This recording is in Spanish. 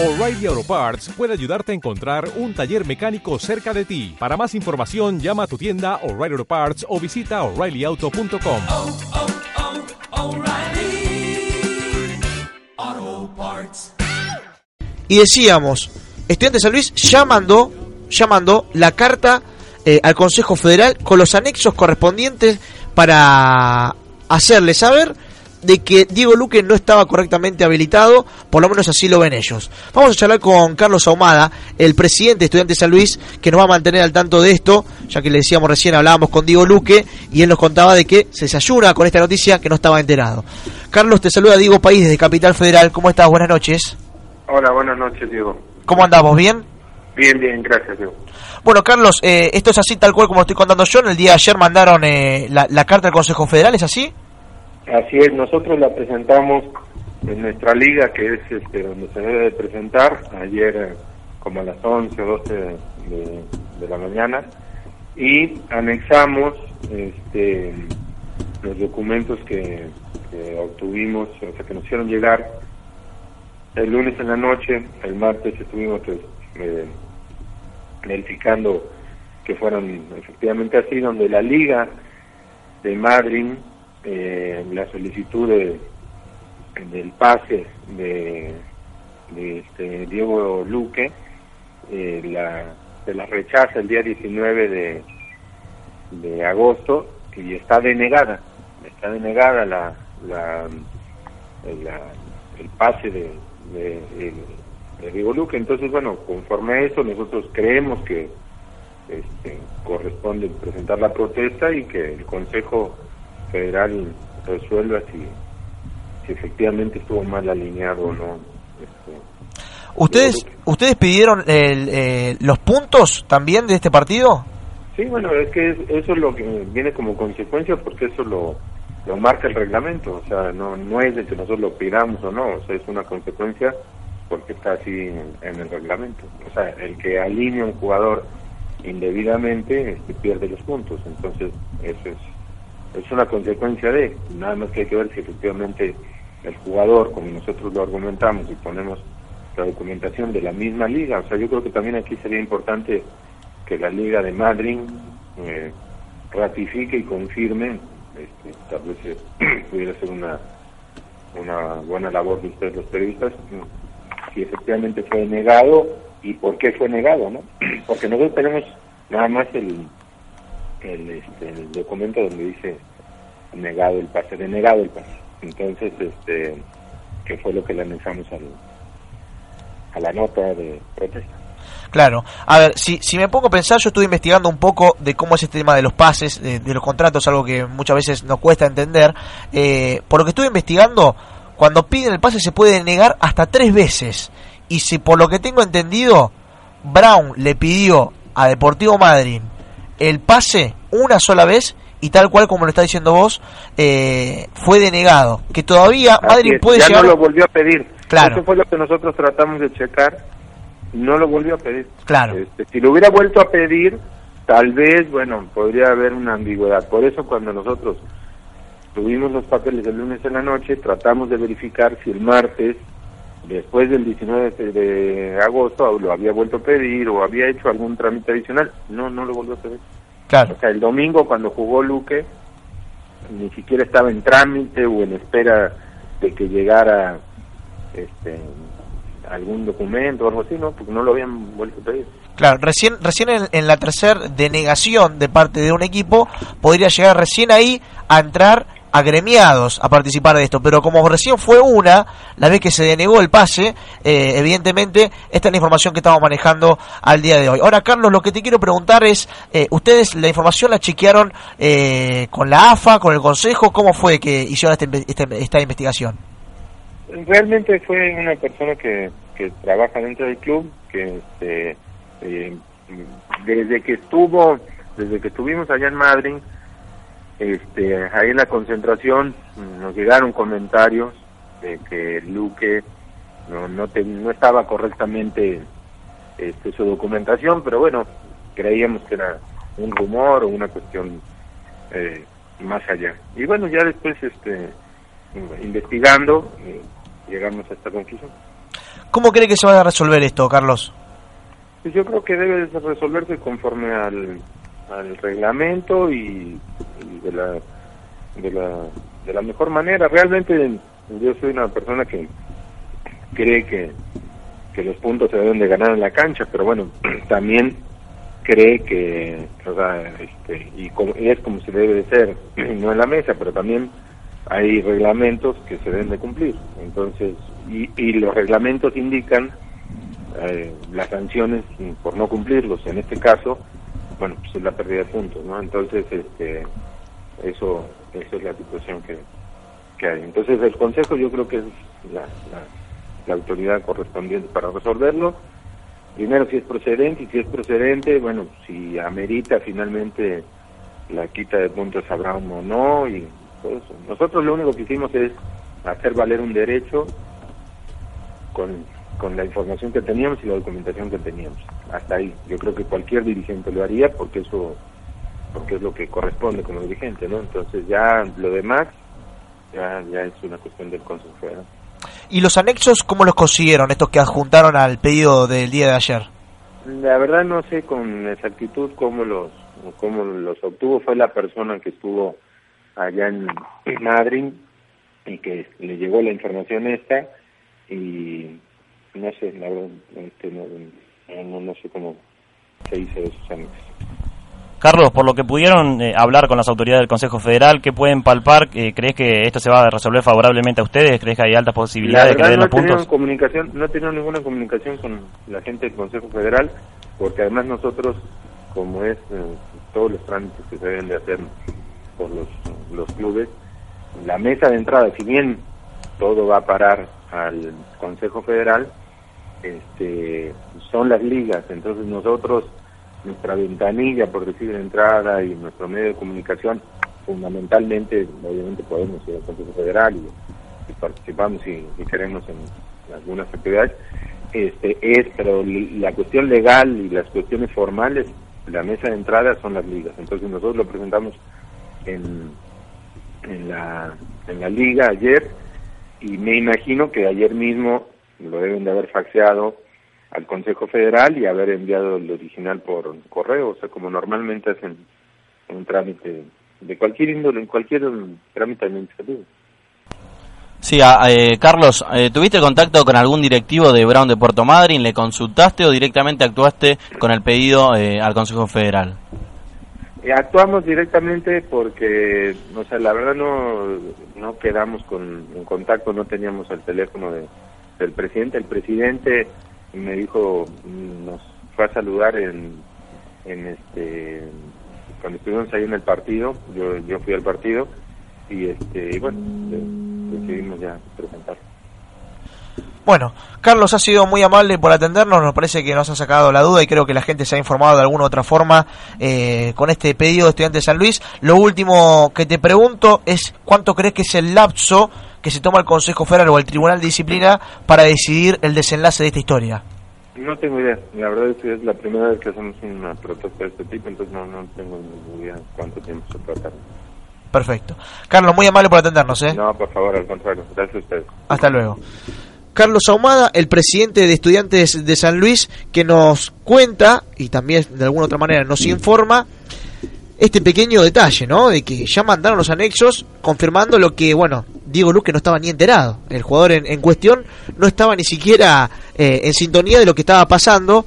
O'Reilly Auto Parts puede ayudarte a encontrar un taller mecánico cerca de ti. Para más información, llama a tu tienda O'Reilly Auto Parts o visita oreillyauto.com. oh, oh, Parts. Y decíamos, Estudiantes de San Luis ya mandó, ya mandó la carta eh, al Consejo Federal con los anexos correspondientes para hacerle saber de que Diego Luque no estaba correctamente habilitado, por lo menos así lo ven ellos. Vamos a charlar con Carlos Ahumada, el presidente de Estudiantes de San Luis, que nos va a mantener al tanto de esto, ya que le decíamos recién, hablábamos con Diego Luque, y él nos contaba de que se desayuna con esta noticia que no estaba enterado. Carlos, te saluda Diego País desde Capital Federal, ¿cómo estás? Buenas noches. Hola, buenas noches, Diego. ¿Cómo andamos? ¿Bien? Bien, bien, gracias, Diego. Bueno, Carlos, eh, esto es así tal cual como estoy contando yo. En el día de ayer mandaron eh, la, la carta al Consejo Federal, ¿es así? Así es, nosotros la presentamos en nuestra liga, que es este, donde se debe de presentar, ayer eh, como a las 11 o 12 de, la mañana, y anexamos este, los documentos que, que obtuvimos, o sea, que nos hicieron llegar el lunes en la noche, el martes estuvimos pues, eh, verificando que fueron efectivamente así, donde la liga de Madrid, eh, la solicitud de, del pase de, este Diego Luque, eh, la, se la rechaza el día 19 de, de agosto y está denegada, está denegada la, la, el pase de, de Diego Luque. Entonces, bueno, conforme a eso, nosotros creemos que este, corresponde presentar la protesta y que el Consejo Federal resuelva si, si efectivamente estuvo mal alineado o no. Este, ¿Ustedes ustedes pidieron el, eh, los puntos también de este partido? Sí, bueno, es que es- eso es lo que viene como consecuencia porque eso lo, lo marca el reglamento, o sea, no, no es de que nosotros lo pidamos o no, o sea, es una consecuencia porque está así en, en el reglamento. O sea, el que alinea un jugador indebidamente este, pierde los puntos, entonces eso es, es una consecuencia de, nada más que hay que ver si efectivamente el jugador, como nosotros lo argumentamos y ponemos la documentación de la misma liga, o sea, yo creo que también aquí sería importante que la Liga de Madrid eh, ratifique y confirme, este, tal vez eh, pudiera ser una, una buena labor de ustedes los periodistas, si efectivamente fue negado y por qué fue negado, ¿no? Porque nosotros tenemos nada más el, el, este, el documento donde dice negado el pase, denegado el pase. Entonces, este, que fue lo que le anexamos al, a la nota de protesta. Claro. A ver, si, si me pongo a pensar, yo estuve investigando un poco de cómo es este tema de los pases, de, los contratos, algo que muchas veces nos cuesta entender. Eh, por lo que estuve investigando, cuando piden el pase se puede negar hasta tres veces. Y si por lo que tengo entendido, Brown le pidió a Deportivo Madrid el pase una sola vez y tal cual como lo está diciendo vos, eh, fue denegado. Que todavía Así Madrid es, puede ya llegar... no lo volvió a pedir. Claro. Eso fue lo que nosotros tratamos de checar. No lo volvió a pedir. Claro. Este, si lo hubiera vuelto a pedir, tal vez, bueno, podría haber una ambigüedad. Por eso cuando nosotros tuvimos los papeles el lunes en la noche, tratamos de verificar si el martes, después del 19 de, agosto, lo había vuelto a pedir o había hecho algún trámite adicional. No, no lo volvió a pedir. Claro. O sea, el domingo cuando jugó Luque, ni siquiera estaba en trámite o en espera de que llegara este algún documento o algo así, ¿no? Porque no lo habían vuelto a pedir. Claro, recién, recién en, en la tercera denegación de parte de un equipo podría llegar recién ahí a entrar agremiados a participar de esto, pero como recién fue una, la vez que se denegó el pase, eh, evidentemente esta es la información que estamos manejando al día de hoy. Ahora, Carlos, lo que te quiero preguntar es, eh, ¿ustedes la información la chequearon eh, con la AFA, con el Consejo? ¿Cómo fue que hicieron esta, inve- esta, esta investigación? Realmente fue una persona que, que trabaja dentro del club, que este, eh, desde que estuvo, desde que estuvimos allá en Madrid, este, ahí en la concentración nos llegaron comentarios de que Luque no no, te- no estaba correctamente este, su documentación, pero bueno, creíamos que era un rumor o una cuestión eh, más allá. Y bueno, ya después este investigando eh, llegamos a esta conclusión. ¿Cómo cree que se va a resolver esto, Carlos? Pues yo creo que debe de resolverse conforme al, al reglamento y, de, la, de, la, de la mejor manera. Realmente yo soy una persona que cree que, que los puntos se deben de ganar en la cancha, pero bueno, también cree que, o sea, este, y, como- es como se debe de ser, no en la mesa, pero también hay reglamentos que se deben de cumplir. Entonces, y, y los reglamentos indican eh, las sanciones por no cumplirlos. En este caso, bueno, pues es la pérdida de puntos, ¿no? Entonces, este, eso, eso es la situación que, que hay. Entonces, el Consejo yo creo que es la, la, la autoridad correspondiente para resolverlo. Primero, si es procedente, y si es procedente, bueno, si amerita finalmente la quita de puntos a Brown o no, y eso. Nosotros lo único que hicimos es hacer valer un derecho con, con la información que teníamos y la documentación que teníamos. Hasta ahí. Yo creo que cualquier dirigente lo haría porque eso porque es lo que corresponde como dirigente, ¿no? Entonces ya lo demás ya, ya es una cuestión del Consejo Federal. ¿Y los anexos cómo los consiguieron, estos que adjuntaron al pedido del día de ayer? La verdad no sé con exactitud cómo los cómo los obtuvo. Fue la persona que estuvo allá en, en Madrid y que le llegó la información esta y no sé, la verdad, este, no, no, no sé cómo se hizo esos anexos. Carlos, por lo que pudieron eh, hablar con las autoridades del Consejo Federal, ¿qué pueden palpar? Eh, ¿Crees que esto se va a resolver favorablemente a ustedes? ¿Crees que hay altas La posibilidades de que den no los puntos? comunicación, no he tenido ninguna comunicación con la gente del Consejo Federal, porque además nosotros, como es eh, todos los trámites que se deben de hacer por los, los clubes, la mesa de entrada, si bien todo va a parar al Consejo Federal, este, son las ligas, entonces nosotros, nuestra ventanilla, por decir, de entrada y nuestro medio de comunicación, fundamentalmente, obviamente podemos ir al Consejo Federal y, participamos y, y queremos en algunas actividades, este, es, pero la cuestión legal y las cuestiones formales, la mesa de entrada son las ligas, entonces nosotros lo presentamos en, en la, en la liga ayer y me imagino que ayer mismo lo deben de haber faxeado al Consejo Federal y haber enviado el original por correo, o sea, como normalmente hacen un trámite de cualquier índole, en cualquier trámite administrativo. Sí, a- eh, Carlos, eh, ¿tuviste contacto con algún directivo de Brown de Puerto Madryn? ¿Le consultaste o directamente actuaste con el pedido eh, al Consejo Federal? Eh, actuamos directamente porque, o sea, la verdad no, no quedamos con, en contacto, no teníamos el teléfono de, del presidente. El presidente me dijo, nos fue a saludar en, en este, cuando estuvimos ahí en el partido, yo, yo fui al partido y este, bueno, de- decidimos ya presentar. Bueno, Carlos ha sido muy amable por atendernos, nos parece que nos ha sacado la duda y creo que la gente se ha informado de alguna u otra forma eh, con este pedido de estudiante de San Luis. Lo último que te pregunto es cuánto crees que es el lapso que se toma el Consejo Federal o el Tribunal de Disciplina para decidir el desenlace de esta historia. No tengo idea, la verdad es que es la primera vez que hacemos una protesta de este tipo, entonces no, no tengo ni idea cuánto tiempo se trata. Perfecto. Carlos, muy amable por atendernos, ¿eh? No, por favor, al contrario, gracias a ustedes. Hasta luego. Carlos Ahumada, el presidente de estudiantes de San Luis, que nos cuenta y también de alguna otra manera nos informa este pequeño detalle, ¿no? De que ya mandaron los anexos confirmando lo que, bueno, Diego Luque no estaba ni enterado. El jugador en, en cuestión no estaba ni siquiera eh, en sintonía de lo que estaba pasando